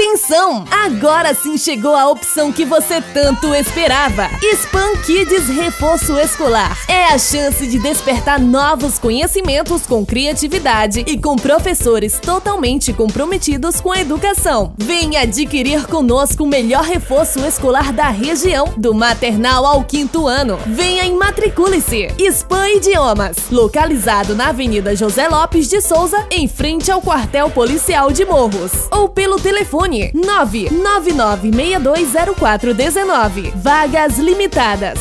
Atenção! Agora sim chegou a opção que você tanto esperava. Spam Kids Reforço Escolar. É a chance de despertar novos conhecimentos com criatividade e com professores totalmente comprometidos com a educação. Venha adquirir conosco o melhor reforço escolar da região, do maternal ao quinto ano. Venha e matricule-se. Spam Idiomas, localizado na Avenida José Lopes de Souza, em frente ao quartel policial de Morros. Ou pelo telefone 999620419. Vagas limitadas.